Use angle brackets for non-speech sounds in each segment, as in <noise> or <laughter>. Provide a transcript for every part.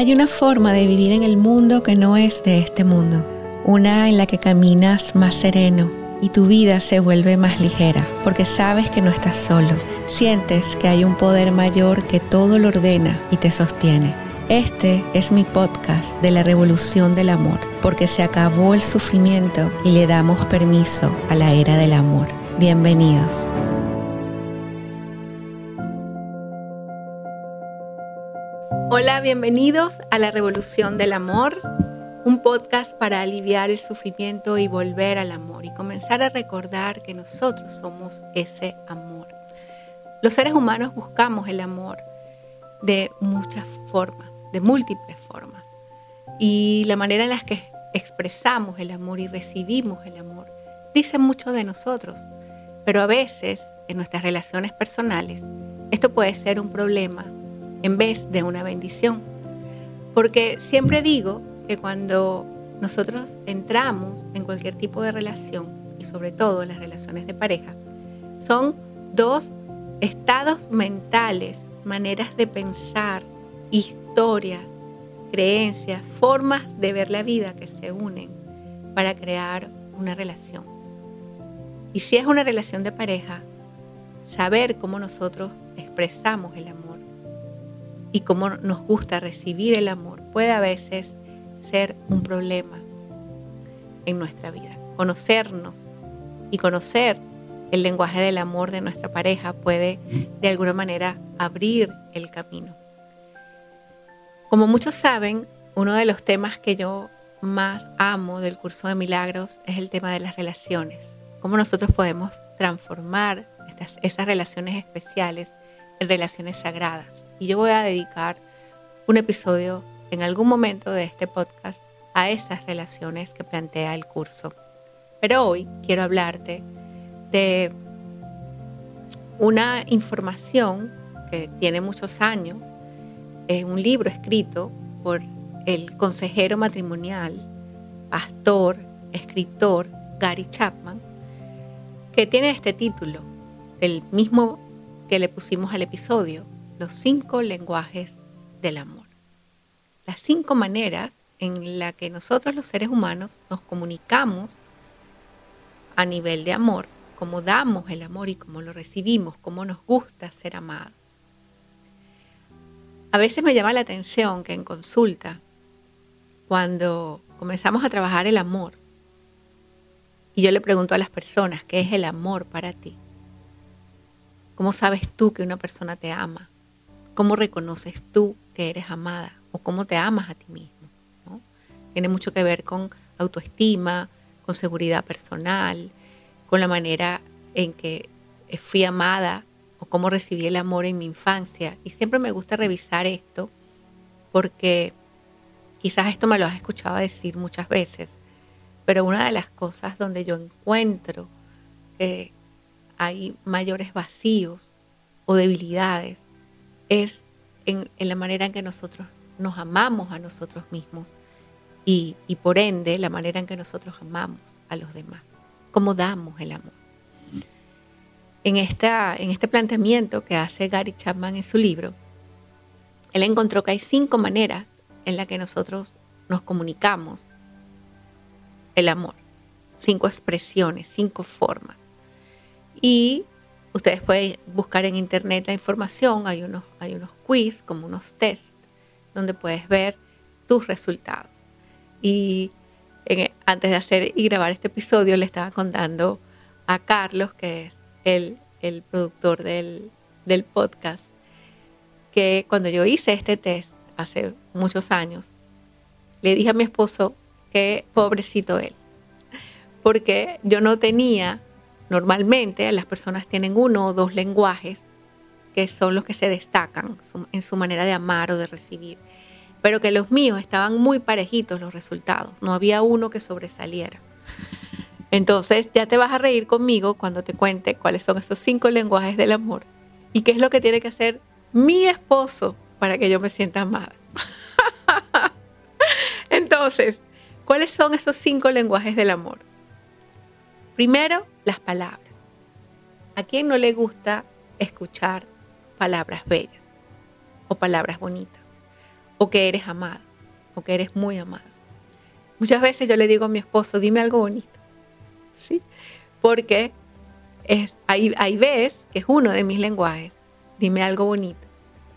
Hay una forma de vivir en el mundo que no es de este mundo, una en la que caminas más sereno y tu vida se vuelve más ligera, porque sabes que no estás solo, sientes que hay un poder mayor que todo lo ordena y te sostiene. Este es mi podcast de la revolución del amor, porque se acabó el sufrimiento y le damos permiso a la era del amor. Bienvenidos. Hola, bienvenidos a la Revolución del Amor, un podcast para aliviar el sufrimiento y volver al amor y comenzar a recordar que nosotros somos ese amor. Los seres humanos buscamos el amor de muchas formas, de múltiples formas. Y la manera en la que expresamos el amor y recibimos el amor dice mucho de nosotros. Pero a veces, en nuestras relaciones personales, esto puede ser un problema en vez de una bendición. Porque siempre digo que cuando nosotros entramos en cualquier tipo de relación, y sobre todo las relaciones de pareja, son dos estados mentales, maneras de pensar, historias, creencias, formas de ver la vida que se unen para crear una relación. Y si es una relación de pareja, saber cómo nosotros expresamos el amor y cómo nos gusta recibir el amor puede a veces ser un problema en nuestra vida. Conocernos y conocer el lenguaje del amor de nuestra pareja puede de alguna manera abrir el camino. Como muchos saben, uno de los temas que yo más amo del curso de milagros es el tema de las relaciones. Cómo nosotros podemos transformar esas relaciones especiales relaciones sagradas y yo voy a dedicar un episodio en algún momento de este podcast a esas relaciones que plantea el curso. Pero hoy quiero hablarte de una información que tiene muchos años, es un libro escrito por el consejero matrimonial, pastor, escritor Gary Chapman, que tiene este título, el mismo que le pusimos al episodio, los cinco lenguajes del amor. Las cinco maneras en las que nosotros los seres humanos nos comunicamos a nivel de amor, cómo damos el amor y cómo lo recibimos, cómo nos gusta ser amados. A veces me llama la atención que en consulta, cuando comenzamos a trabajar el amor, y yo le pregunto a las personas, ¿qué es el amor para ti? ¿Cómo sabes tú que una persona te ama? ¿Cómo reconoces tú que eres amada o cómo te amas a ti mismo? Tiene mucho que ver con autoestima, con seguridad personal, con la manera en que fui amada o cómo recibí el amor en mi infancia. Y siempre me gusta revisar esto porque quizás esto me lo has escuchado decir muchas veces, pero una de las cosas donde yo encuentro que hay mayores vacíos o debilidades es en, la manera en que nosotros nos amamos a nosotros mismos y, por ende la manera en que nosotros amamos a los demás, cómo damos el amor. En, esta, en este planteamiento que hace Gary Chapman en su libro, él encontró que hay cinco maneras en las que nosotros nos comunicamos el amor, cinco expresiones, cinco formas. Y Ustedes pueden buscar en internet la información, hay unos, hay unos quiz, como unos test, donde puedes ver tus resultados. Y antes de hacer y grabar este episodio, le estaba contando a Carlos, que es el, el productor del, del podcast, que cuando yo hice este test hace muchos años, le dije a mi esposo que pobrecito él, porque yo no tenía Normalmente las personas tienen uno o dos lenguajes que son los que se destacan en su manera de amar o de recibir, pero que los míos estaban muy parejitos los resultados, no había uno que sobresaliera. Entonces ya te vas a reír conmigo cuando te cuente cuáles son esos cinco lenguajes del amor y qué es lo que tiene que hacer mi esposo para que yo me sienta amada. <laughs> Entonces, ¿cuáles son esos cinco lenguajes del amor? Primero, las palabras. ¿A quién no le gusta escuchar palabras bellas o palabras bonitas? o que eres amado o que eres muy amado. Muchas veces yo le digo a mi esposo, dime algo bonito. ¿Sí? Porque es, ahí, ahí ves que es uno de mis lenguajes. Dime algo bonito.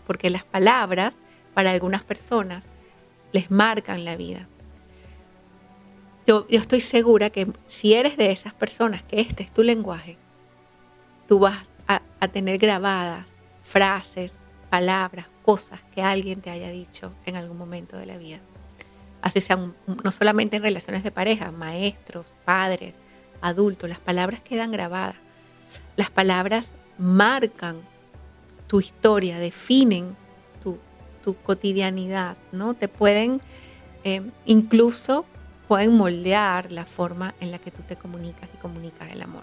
Porque las palabras para algunas personas les marcan la vida. Yo, yo, estoy segura que si eres de esas personas que este es tu lenguaje, tú vas a, tener grabadas frases, palabras, cosas que alguien te haya dicho en algún momento de la vida. Así sea, no solamente en relaciones de pareja, maestros, padres, adultos, las palabras quedan grabadas. Las palabras marcan tu historia, definen tu, tu cotidianidad, ¿no? Te pueden, eh, incluso pueden moldear la forma en la que tú te comunicas y comunicas el amor.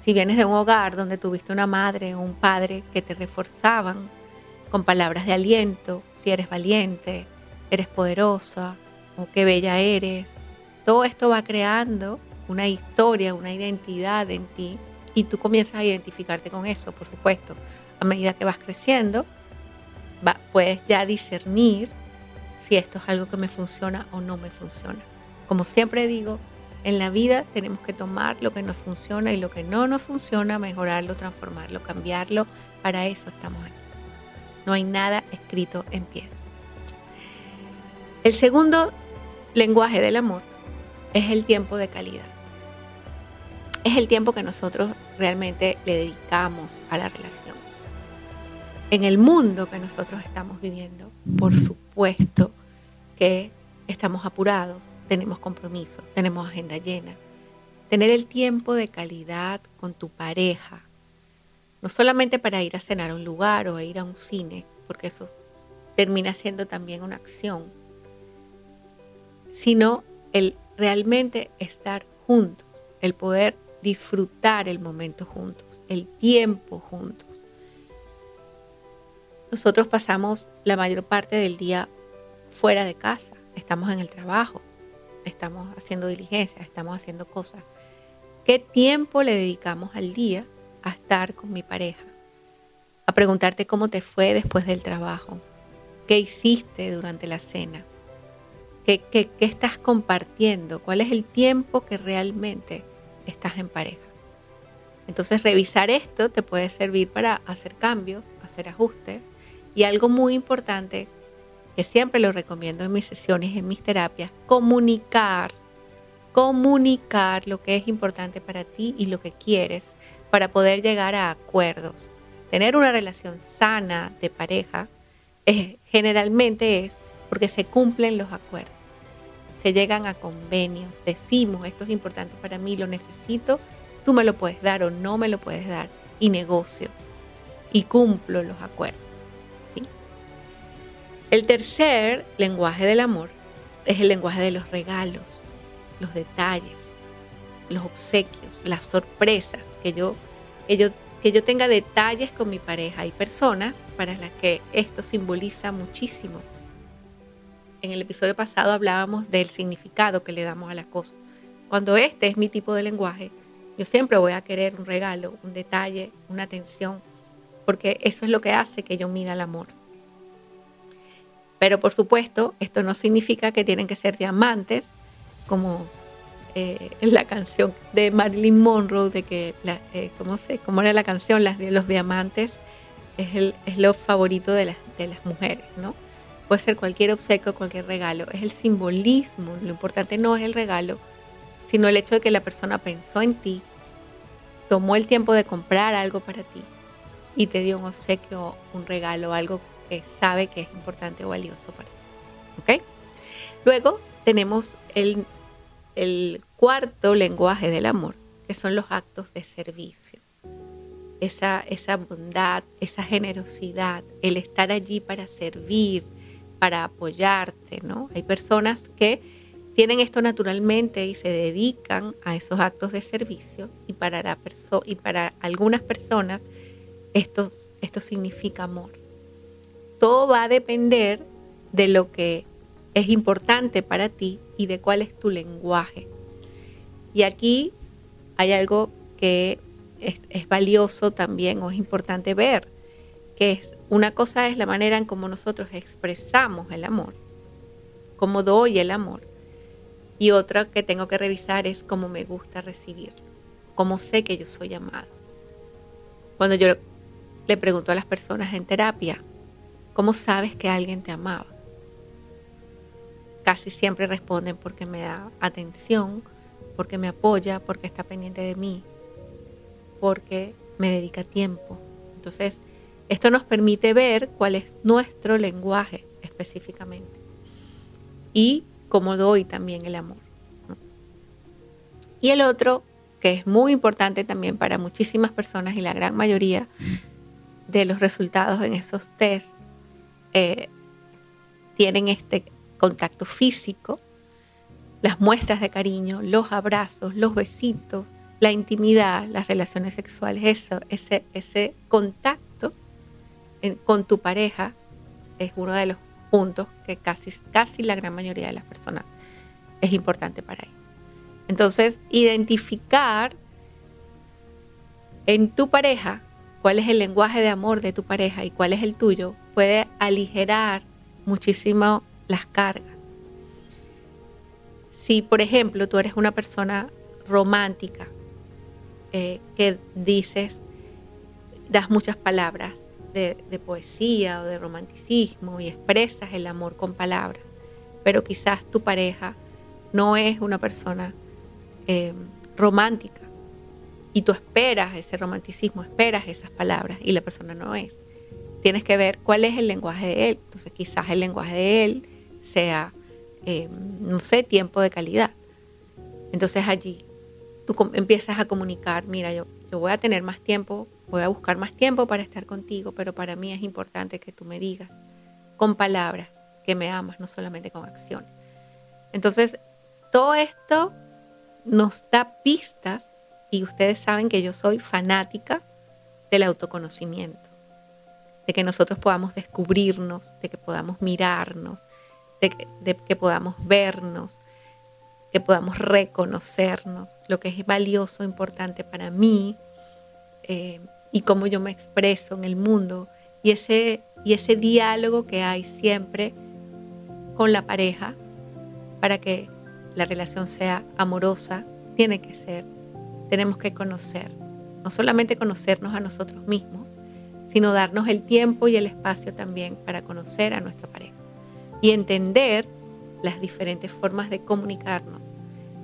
Si vienes de un hogar donde tuviste una madre o un padre que te reforzaban con palabras de aliento, si eres valiente, eres poderosa o qué bella eres, todo esto va creando una historia, una identidad en ti y tú comienzas a identificarte con eso, por supuesto. A medida que vas creciendo, puedes ya discernir si esto es algo que me funciona o no me funciona. Como siempre digo, en la vida tenemos que tomar lo que nos funciona y lo que no nos funciona, mejorarlo, transformarlo, cambiarlo. Para eso estamos aquí. No hay nada escrito en piedra. El segundo lenguaje del amor es el tiempo de calidad. Es el tiempo que nosotros realmente le dedicamos a la relación. En el mundo que nosotros estamos viviendo, por supuesto que estamos apurados, tenemos compromisos, tenemos agenda llena. Tener el tiempo de calidad con tu pareja, no solamente para ir a cenar a un lugar o a ir a un cine, porque eso termina siendo también una acción, sino el realmente estar juntos, el poder disfrutar el momento juntos, el tiempo juntos. Nosotros pasamos la mayor parte del día fuera de casa, estamos en el trabajo, estamos haciendo diligencias, estamos haciendo cosas. ¿Qué tiempo le dedicamos al día a estar con mi pareja? A preguntarte cómo te fue después del trabajo, qué hiciste durante la cena, qué, qué, qué estás compartiendo, cuál es el tiempo que realmente estás en pareja. Entonces revisar esto te puede servir para hacer cambios, hacer ajustes y algo muy importante que siempre lo recomiendo en mis sesiones, en mis terapias, comunicar, comunicar lo que es importante para ti y lo que quieres para poder llegar a acuerdos. Tener una relación sana de pareja generalmente es porque se cumplen los acuerdos, se llegan a convenios, decimos esto es importante para mí, lo necesito, tú me lo puedes dar o no me lo puedes dar y negocio. Y cumplo los acuerdos. El tercer lenguaje del amor es el lenguaje de los regalos, los detalles, los obsequios, las sorpresas, que yo, que yo, que yo tenga detalles con mi pareja. Hay personas para las que esto simboliza muchísimo. En el episodio pasado hablábamos del significado que le damos a las cosas. Cuando este es mi tipo de lenguaje, yo siempre voy a querer un regalo, un detalle, una atención, porque eso es lo que hace que yo mida el amor. Pero por supuesto, esto no significa que tienen que ser diamantes, como eh, en la canción de Marilyn Monroe, de que, eh, ¿cómo, sé, ¿cómo era la canción? Las, los diamantes es, el, es lo favorito de las, de las mujeres, ¿no? Puede ser cualquier obsequio, cualquier regalo, es el simbolismo, lo importante no es el regalo, sino el hecho de que la persona pensó en ti, tomó el tiempo de comprar algo para ti y te dio un obsequio, un regalo, algo que sabe que es importante o valioso para ti. ¿Ok? Luego tenemos el, cuarto lenguaje del amor, que son los actos de servicio. Esa, bondad, esa generosidad, el estar allí para servir, para apoyarte, ¿no? Hay personas que tienen esto naturalmente y se dedican a esos actos de servicio y para, algunas personas esto significa amor todo va a depender de lo que es importante para ti y de cuál es tu lenguaje. Y aquí hay algo que es, valioso también o es importante ver, que es una cosa es la manera en cómo nosotros expresamos el amor, cómo doy el amor, y otra que tengo que revisar es cómo me gusta recibirlo, cómo sé que yo soy amado. Cuando yo le pregunto a las personas en terapia, ¿cómo sabes que alguien te amaba? Casi siempre responden porque me da atención, porque me apoya, porque está pendiente de mí, porque me dedica tiempo. Entonces, esto nos permite ver cuál es nuestro lenguaje específicamente y cómo doy también el amor. Y el otro, que es muy importante también para muchísimas personas y la gran mayoría de los resultados en esos test eh, tienen este contacto físico, las muestras de cariño, los abrazos, los besitos, la intimidad, las relaciones sexuales, eso, ese, ese contacto con tu pareja es uno de los puntos que casi, casi la gran mayoría de las personas es importante para ellos. Entonces, identificar en tu pareja cuál es el lenguaje de amor de tu pareja y cuál es el tuyo puede aligerar muchísimo las cargas. Si, por ejemplo, tú eres una persona romántica, eh, que dices, das muchas palabras de, poesía o de romanticismo y expresas el amor con palabras, pero quizás tu pareja no es una persona eh, romántica y tú esperas ese romanticismo, esperas esas palabras y la persona no es. Tienes que ver cuál es el lenguaje de él. Entonces quizás el lenguaje de él sea, eh, no sé, tiempo de calidad. Entonces allí tú empiezas a comunicar, mira, yo, yo voy a tener más tiempo, voy a buscar más tiempo para estar contigo, pero para mí es importante que tú me digas con palabras que me amas, no solamente con acciones. Entonces, todo esto nos da pistas y ustedes saben que yo soy fanática del autoconocimiento, de que nosotros podamos descubrirnos, de que podamos mirarnos, de que, podamos vernos, que podamos reconocernos, lo que es valioso, importante para mí eh, y cómo yo me expreso en el mundo. Y ese, y ese diálogo que hay siempre con la pareja para que la relación sea amorosa, tiene que ser, tenemos que conocer, no solamente conocernos a nosotros mismos, sino darnos el tiempo y el espacio también para conocer a nuestra pareja y entender las diferentes formas de comunicarnos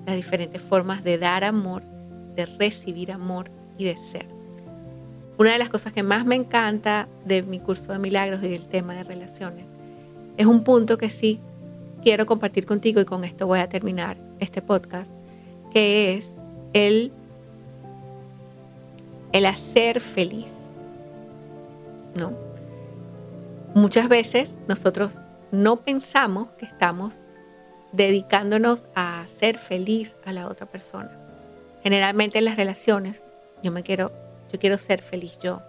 las diferentes formas de dar amor, de recibir amor y de ser. Una de las cosas que más me encanta de mi curso de milagros y del tema de relaciones es un punto que sí quiero compartir contigo y con esto voy a terminar este podcast, que es el, el hacer feliz. ¿No? Muchas veces nosotros no pensamos que estamos dedicándonos a ser feliz a la otra persona. Generalmente en las relaciones yo me quiero, yo quiero ser feliz yo.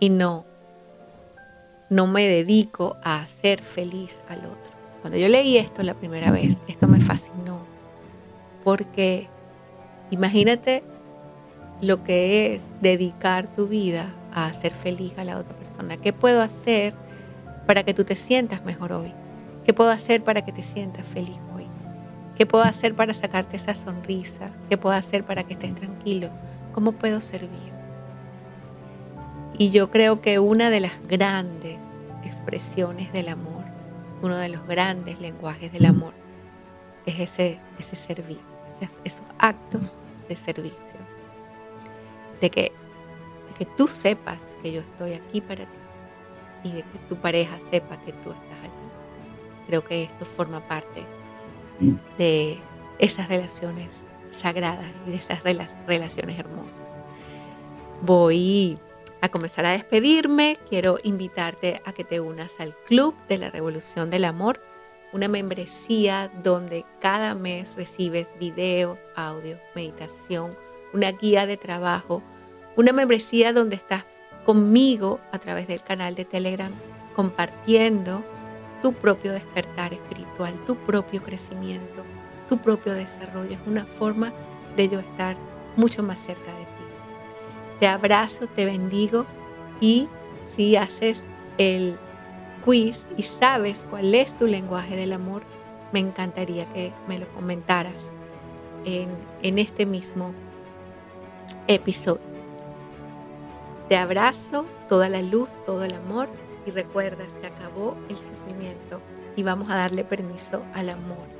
Y no, no me dedico a ser feliz al otro. Cuando yo leí esto la primera vez, esto me fascinó. Porque imagínate lo que es dedicar tu vida a hacer feliz a la otra persona. ¿Qué puedo hacer para que tú te sientas mejor hoy? ¿Qué puedo hacer para que te sientas feliz hoy? ¿Qué puedo hacer para sacarte esa sonrisa? ¿Qué puedo hacer para que estés tranquilo? ¿Cómo puedo servir? Y yo creo que una de las grandes expresiones del amor, uno de los grandes lenguajes del amor, es ese, ese servir, esos actos de servicio. De que, que tú sepas que yo estoy aquí para ti y de que tu pareja sepa que tú estás allí. Creo que esto forma parte de esas relaciones sagradas y de esas relaciones hermosas. Voy a comenzar a despedirme. Quiero invitarte a que te unas al Club de la Revolución del Amor, una membresía donde cada mes recibes videos, audio, meditación, una guía de trabajo, una membresía donde estás conmigo a través del canal de Telegram compartiendo tu propio despertar espiritual, tu propio crecimiento, tu propio desarrollo. Es una forma de yo estar mucho más cerca de ti. Te abrazo, te bendigo y si haces el quiz y sabes cuál es tu lenguaje del amor, me encantaría que me lo comentaras en, en este mismo episodio. Te abrazo, toda la luz, todo el amor y recuerda, se acabó el sufrimiento y vamos a darle permiso al amor.